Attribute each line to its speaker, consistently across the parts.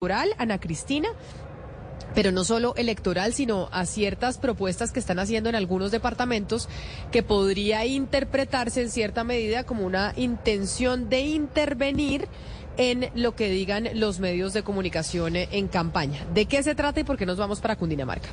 Speaker 1: electoral, Ana Cristina, pero no solo electoral, sino a ciertas propuestas que están haciendo en algunos departamentos que podría interpretarse en cierta medida como una intención de intervenir en lo que digan los medios de comunicación en campaña. ¿De qué se trata y por qué nos vamos para Cundinamarca?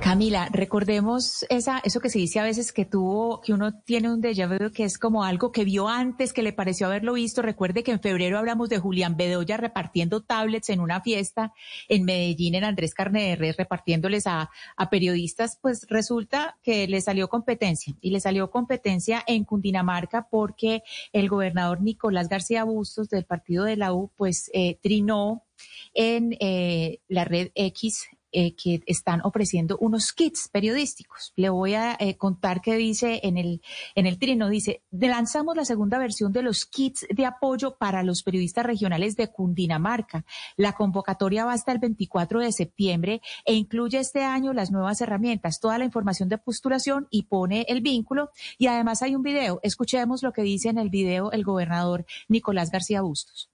Speaker 2: Camila, recordemos esa, eso que se dice a veces que tuvo, que uno tiene un déjà vu, que es como algo que vio antes, que le pareció haberlo visto. Recuerde que en febrero hablamos de Julián Bedoya repartiendo tablets en una fiesta en Medellín, en Andrés Carne repartiéndoles a, a periodistas. Pues resulta que le salió competencia y le salió competencia en Cundinamarca porque el gobernador Nicolás García Bustos del partido de la U, pues eh, trinó en eh, la red X eh, que están ofreciendo unos kits periodísticos. Le voy a eh, contar qué dice en el, en el trino. Dice, lanzamos la segunda versión de los kits de apoyo para los periodistas regionales de Cundinamarca. La convocatoria va hasta el 24 de septiembre e incluye este año las nuevas herramientas, toda la información de postulación y pone el vínculo. Y además hay un video. Escuchemos lo que dice en el video el gobernador Nicolás García Bustos.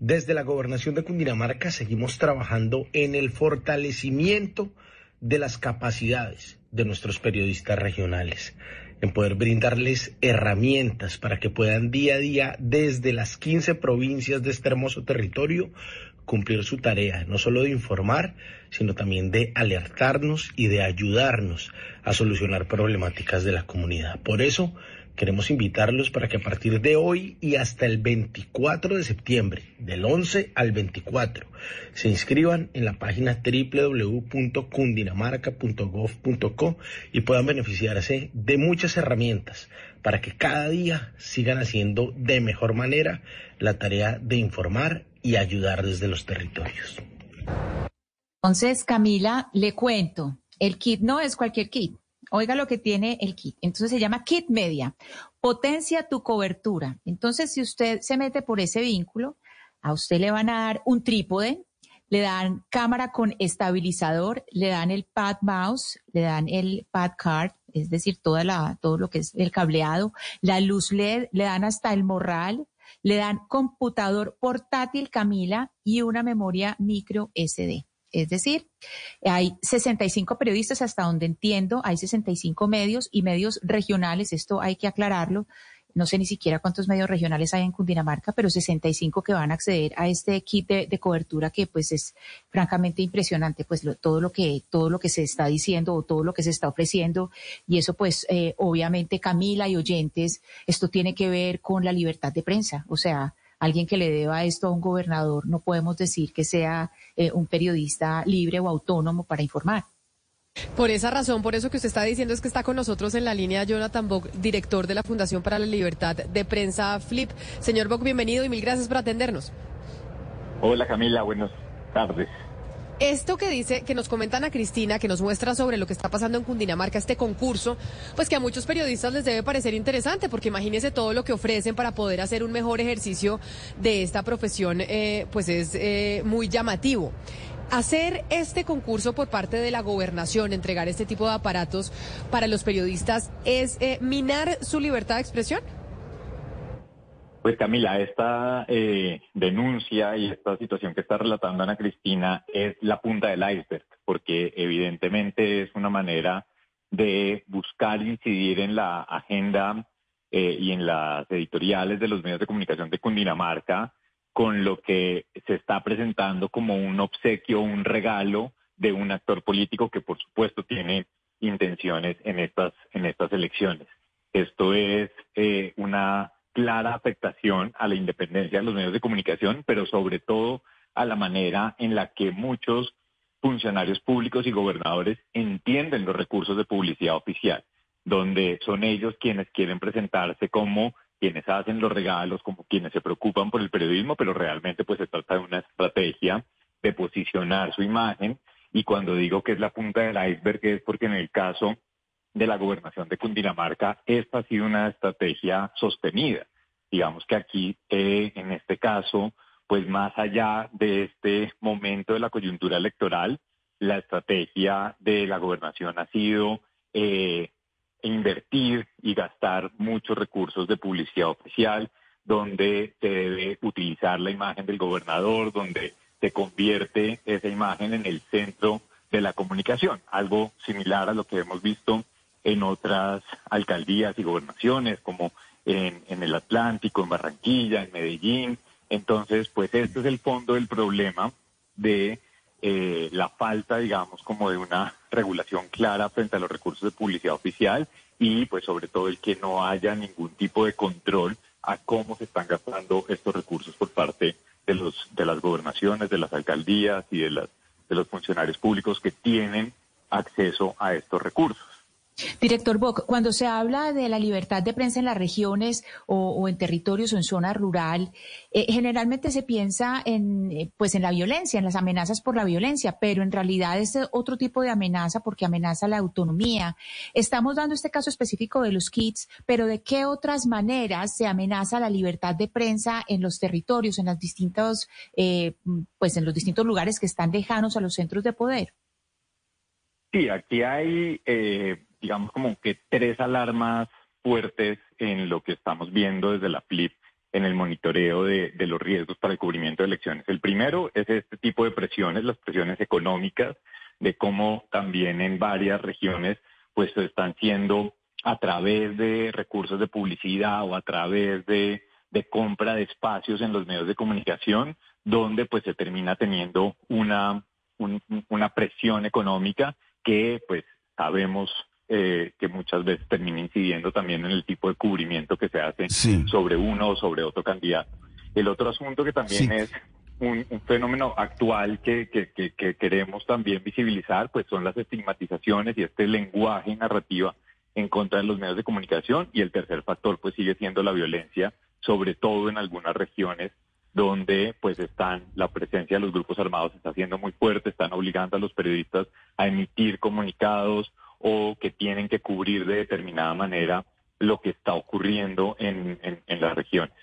Speaker 3: Desde la gobernación de Cundinamarca seguimos trabajando en el fortalecimiento de las capacidades de nuestros periodistas regionales, en poder brindarles herramientas para que puedan día a día desde las 15 provincias de este hermoso territorio cumplir su tarea, no solo de informar, sino también de alertarnos y de ayudarnos a solucionar problemáticas de la comunidad. Por eso, Queremos invitarlos para que a partir de hoy y hasta el 24 de septiembre, del 11 al 24, se inscriban en la página www.cundinamarca.gov.co y puedan beneficiarse de muchas herramientas para que cada día sigan haciendo de mejor manera la tarea de informar y ayudar desde los territorios.
Speaker 2: Entonces, Camila, le cuento, el kit no es cualquier kit. Oiga lo que tiene el kit. Entonces se llama Kit Media. Potencia tu cobertura. Entonces, si usted se mete por ese vínculo, a usted le van a dar un trípode, le dan cámara con estabilizador, le dan el pad mouse, le dan el pad card, es decir, toda la, todo lo que es el cableado, la luz LED, le dan hasta el morral, le dan computador portátil Camila y una memoria micro SD. Es decir, hay 65 periodistas hasta donde entiendo, hay 65 medios y medios regionales, esto hay que aclararlo. No sé ni siquiera cuántos medios regionales hay en Cundinamarca, pero 65 que van a acceder a este kit de, cobertura que pues es francamente impresionante, pues todo lo que todo lo que se está diciendo o todo lo que se está ofreciendo y eso pues eh, obviamente Camila y oyentes, esto tiene que ver con la libertad de prensa, o sea, alguien que le deba esto a un gobernador, no podemos decir que sea eh, un periodista libre o autónomo para informar.
Speaker 1: Por esa razón, por eso que usted está diciendo es que está con nosotros en la línea Jonathan Bock, director de la Fundación para la Libertad de Prensa Flip. Señor Bock, bienvenido y mil gracias por atendernos.
Speaker 4: Hola Camila, buenas tardes.
Speaker 1: Esto que dice, que nos comentan a Cristina, que nos muestra sobre lo que está pasando en Cundinamarca, este concurso, pues que a muchos periodistas les debe parecer interesante, porque imagínense todo lo que ofrecen para poder hacer un mejor ejercicio de esta profesión, eh, pues es eh, muy llamativo. Hacer este concurso por parte de la gobernación, entregar este tipo de aparatos para los periodistas, ¿es eh, minar su libertad de expresión?
Speaker 4: Pues Camila, esta eh, denuncia y esta situación que está relatando Ana Cristina es la punta del iceberg, porque evidentemente es una manera de buscar incidir en la agenda eh, y en las editoriales de los medios de comunicación de Cundinamarca con lo que se está presentando como un obsequio, un regalo de un actor político que por supuesto tiene intenciones en estas, en estas elecciones. Esto es eh, una clara afectación a la independencia de los medios de comunicación, pero sobre todo a la manera en la que muchos funcionarios públicos y gobernadores entienden los recursos de publicidad oficial, donde son ellos quienes quieren presentarse como quienes hacen los regalos, como quienes se preocupan por el periodismo, pero realmente pues se trata de una estrategia de posicionar su imagen. Y cuando digo que es la punta del iceberg es porque en el caso de la gobernación de Cundinamarca, esta ha sido una estrategia sostenida. Digamos que aquí, eh, en este caso, pues más allá de este momento de la coyuntura electoral, la estrategia de la gobernación ha sido eh, invertir y gastar muchos recursos de publicidad oficial, donde se debe utilizar la imagen del gobernador, donde se convierte esa imagen en el centro de la comunicación, algo similar a lo que hemos visto en otras alcaldías y gobernaciones, como en, el Atlántico, en Barranquilla, en Medellín. Entonces, pues este es el fondo del problema de eh, la falta, digamos, como de una regulación clara frente a los recursos de publicidad oficial y, pues, sobre todo el que no haya ningún tipo de control a cómo se están gastando estos recursos por parte de los de las gobernaciones, de las alcaldías y de las de los funcionarios públicos que tienen acceso a estos recursos.
Speaker 2: Director Bock, cuando se habla de la libertad de prensa en las regiones o, en territorios o en zona rural, eh, generalmente se piensa en, eh, pues en la violencia, en las amenazas por la violencia, pero en realidad es otro tipo de amenaza porque amenaza la autonomía. Estamos dando este caso específico de los kits, pero ¿de qué otras maneras se amenaza la libertad de prensa en los territorios, en las distintos, eh, pues en los distintos lugares que están lejanos a los centros de poder?
Speaker 4: Sí, aquí hay digamos, como que tres alarmas fuertes en lo que estamos viendo desde la FLIP en el monitoreo de, los riesgos para el cubrimiento de elecciones. El primero es este tipo de presiones, las presiones económicas, de cómo también en varias regiones pues están siendo a través de recursos de publicidad o a través de, compra de espacios en los medios de comunicación, donde pues se termina teniendo una, una presión económica que pues sabemos eh, que muchas veces termina incidiendo también en el tipo de cubrimiento que se hace sobre uno o sobre otro candidato. El otro asunto que también es un, fenómeno actual que, que, queremos también visibilizar, pues son las estigmatizaciones y este lenguaje narrativa en contra de los medios de comunicación. Y el tercer factor, pues sigue siendo la violencia, sobre todo en algunas regiones donde pues están la presencia de los grupos armados está siendo muy fuerte, están obligando a los periodistas a emitir comunicados o que tienen que cubrir de determinada manera lo que está ocurriendo en, en, las regiones.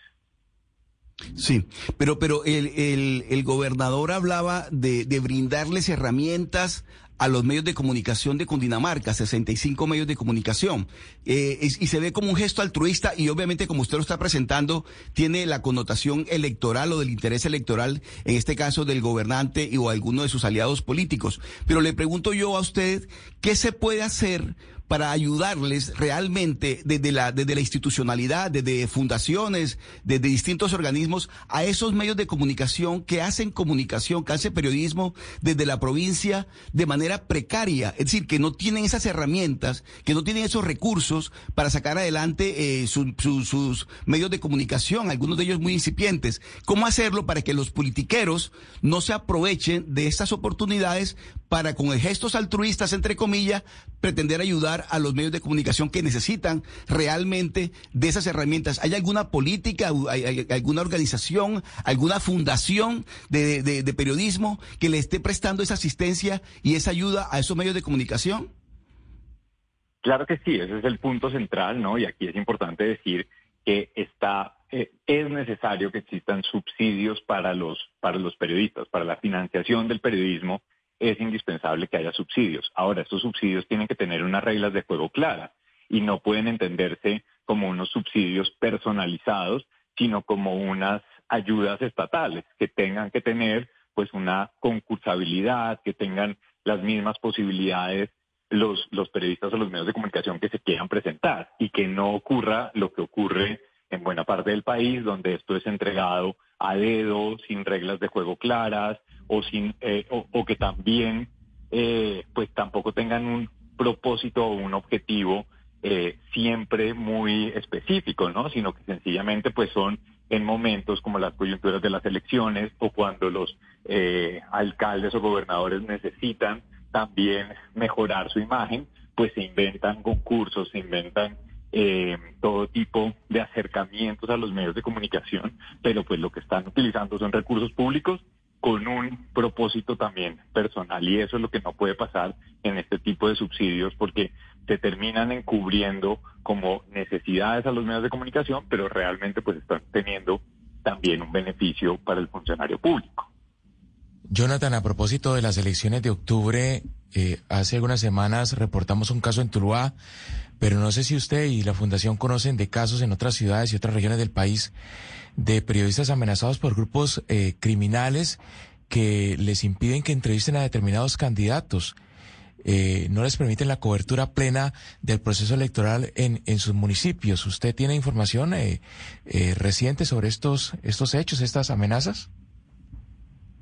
Speaker 5: Sí, pero, pero el, el, gobernador hablaba de, brindarles herramientas a los medios de comunicación de Cundinamarca, 65 medios de comunicación. Eh, y se ve como un gesto altruista y obviamente como usted lo está presentando, tiene la connotación electoral o del interés electoral, en este caso del gobernante y o alguno de sus aliados políticos. Pero le pregunto yo a usted, ¿qué se puede hacer? Para ayudarles realmente desde la, desde la institucionalidad, desde fundaciones, desde distintos organismos, a esos medios de comunicación que hacen comunicación, que hacen periodismo desde la provincia de manera precaria, es decir, que no tienen esas herramientas, que no tienen esos recursos para sacar adelante eh, sus medios de comunicación, algunos de ellos muy incipientes. ¿Cómo hacerlo para que los politiqueros no se aprovechen de estas oportunidades para, con gestos altruistas, entre comillas, pretender ayudar a los medios de comunicación que necesitan realmente de esas herramientas. ¿Hay alguna política, hay, alguna organización, alguna fundación de, periodismo que le esté prestando esa asistencia y esa ayuda a esos medios de comunicación?
Speaker 4: Claro que sí, ese es el punto central, ¿no? Y aquí es importante decir que está eh, es necesario que existan subsidios para los para los periodistas, para la financiación del periodismo es indispensable que haya subsidios. Ahora, estos subsidios tienen que tener unas reglas de juego claras y no pueden entenderse como unos subsidios personalizados, sino como unas ayudas estatales que tengan que tener pues una concursabilidad, que tengan las mismas posibilidades los, los periodistas o los medios de comunicación que se quieran presentar y que no ocurra lo que ocurre en buena parte del país, donde esto es entregado a dedo, sin reglas de juego claras, o, sin, eh, o, que también eh, pues tampoco tengan un propósito o un objetivo eh, siempre muy específico, ¿no? Sino que sencillamente pues son en momentos como las coyunturas de las elecciones o cuando los alcaldes o gobernadores necesitan también mejorar su imagen, pues se inventan concursos, se inventan eh, todo tipo de acercamientos a los medios de comunicación, pero pues lo que están utilizando son recursos públicos con un propósito también personal y eso es lo que no puede pasar en este tipo de subsidios porque se terminan encubriendo como necesidades a los medios de comunicación, pero realmente pues están teniendo también un beneficio para el funcionario público.
Speaker 6: Jonathan, a propósito de las elecciones de octubre, eh, hace algunas semanas reportamos un caso en Tuluá pero no sé si usted y la Fundación conocen de casos en otras ciudades y otras regiones del país de periodistas amenazados por grupos eh, criminales que les impiden que entrevisten a determinados candidatos. Eh, no les permiten la cobertura plena del proceso electoral en, en sus municipios. ¿Usted tiene información eh, eh, reciente sobre estos, estos hechos, estas amenazas?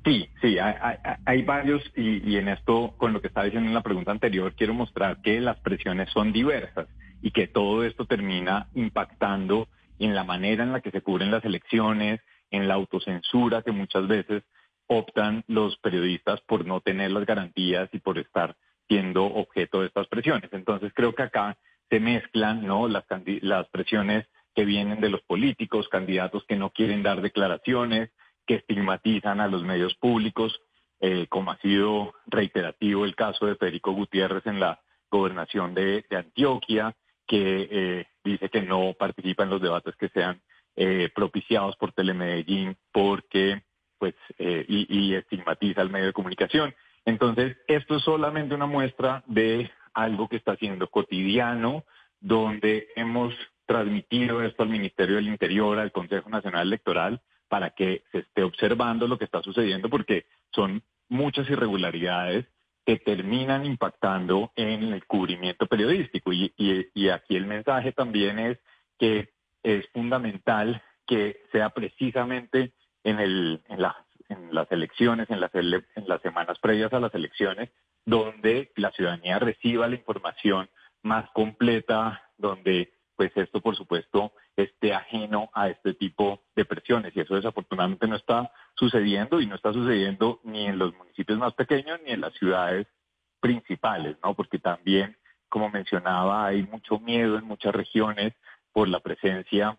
Speaker 4: Sí, sí, hay, varios y, y, en esto, con lo que estaba diciendo en la pregunta anterior, quiero mostrar que las presiones son diversas y que todo esto termina impactando en la manera en la que se cubren las elecciones, en la autocensura que muchas veces optan los periodistas por no tener las garantías y por estar siendo objeto de estas presiones. Entonces creo que acá se mezclan ¿no? las, las presiones que vienen de los políticos, candidatos que no quieren dar declaraciones, que estigmatizan a los medios públicos, eh, como ha sido reiterativo el caso de Federico Gutiérrez en la gobernación de, Antioquia, que eh, dice que no participa en los debates que sean eh, propiciados por Telemedellín porque pues eh, y, y estigmatiza al medio de comunicación. Entonces, esto es solamente una muestra de algo que está siendo cotidiano, donde hemos transmitido esto al Ministerio del Interior, al Consejo Nacional Electoral, para que se esté observando lo que está sucediendo, porque son muchas irregularidades que terminan impactando en el cubrimiento periodístico. Y, y, y aquí el mensaje también es que es fundamental que sea precisamente en, el, en la en las elecciones, en las, ele en las semanas previas a las elecciones, donde la ciudadanía reciba la información más completa, donde pues esto por supuesto esté ajeno a este tipo de presiones y eso desafortunadamente no está sucediendo y no está sucediendo ni en los municipios más pequeños ni en las ciudades principales, ¿no? Porque también, como mencionaba, hay mucho miedo en muchas regiones por la presencia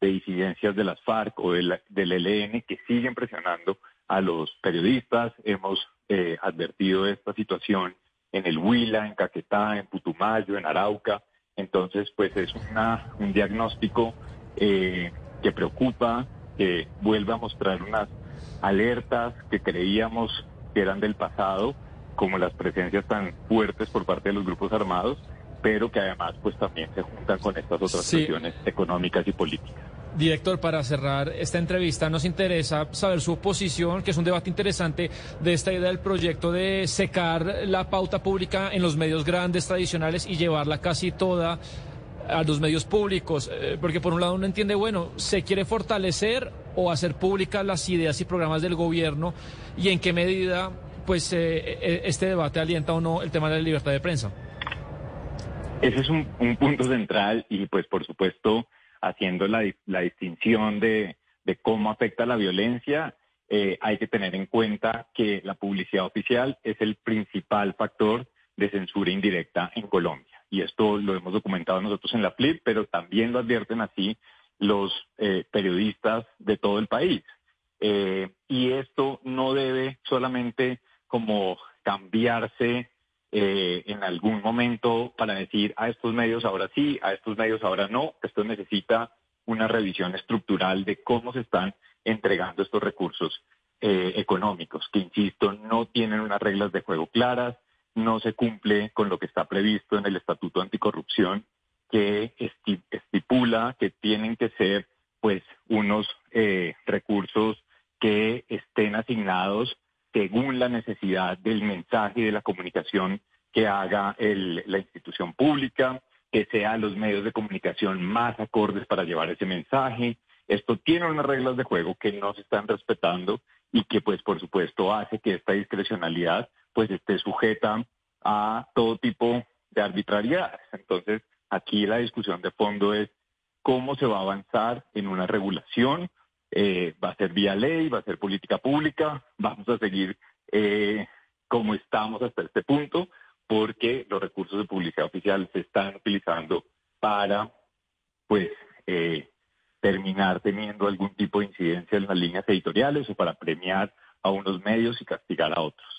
Speaker 4: de disidencias de las FARC o del, del ELN que siguen presionando a los periodistas. Hemos eh, advertido esta situación en el Huila, en Caquetá, en Putumayo, en Arauca. Entonces, pues es una, un diagnóstico eh, que preocupa, que vuelve a mostrar unas alertas que creíamos que eran del pasado, como las presencias tan fuertes por parte de los grupos armados, pero que además pues también se juntan con estas otras sí. cuestiones económicas y políticas.
Speaker 7: Director, para cerrar esta entrevista, nos interesa saber su posición, que es un debate interesante, de esta idea del proyecto de secar la pauta pública en los medios grandes tradicionales y llevarla casi toda a los medios públicos, eh, porque por un lado uno entiende, bueno, se quiere fortalecer o hacer públicas las ideas y programas del gobierno y en qué medida pues eh, este debate alienta o no el tema de la libertad de prensa.
Speaker 4: Ese es un, un punto central y pues por supuesto haciendo la, la distinción de, de, cómo afecta la violencia, eh, hay que tener en cuenta que la publicidad oficial es el principal factor de censura indirecta en Colombia. Y esto lo hemos documentado nosotros en la FLIP, pero también lo advierten así los eh, periodistas de todo el país. Eh, y esto no debe solamente como cambiarse eh, en algún momento para decir a estos medios ahora sí, a estos medios ahora no. Esto necesita una revisión estructural de cómo se están entregando estos recursos eh, económicos, que, insisto, no tienen unas reglas de juego claras, no se cumple con lo que está previsto en el Estatuto Anticorrupción, que estipula que tienen que ser pues unos eh, recursos que estén asignados según la necesidad del mensaje y de la comunicación que haga el, la institución pública, que sean los medios de comunicación más acordes para llevar ese mensaje. Esto tiene unas reglas de juego que no se están respetando y que pues por supuesto hace que esta discrecionalidad pues esté sujeta a todo tipo de arbitrariedades. Entonces, aquí la discusión de fondo es cómo se va a avanzar en una regulación eh, va a ser vía ley, va a ser política pública, vamos a seguir eh, como estamos hasta este punto, porque los recursos de publicidad oficial se están utilizando para, pues, eh, terminar teniendo algún tipo de incidencia en las líneas editoriales o para premiar a unos medios y castigar a otros.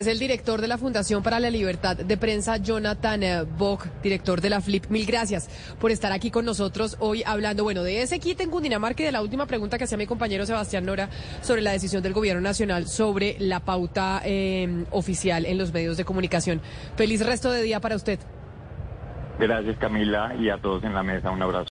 Speaker 1: Es el director de la Fundación para la Libertad de Prensa, Jonathan eh, Bock, director de la FLIP. Mil gracias por estar aquí con nosotros hoy hablando, bueno, de ese kit en Cundinamarca y de la última pregunta que hacía mi compañero Sebastián Nora sobre la decisión del Gobierno Nacional sobre la pauta eh, oficial en los medios de comunicación. Feliz resto de día para usted.
Speaker 4: Gracias Camila y a todos en la mesa. Un abrazo.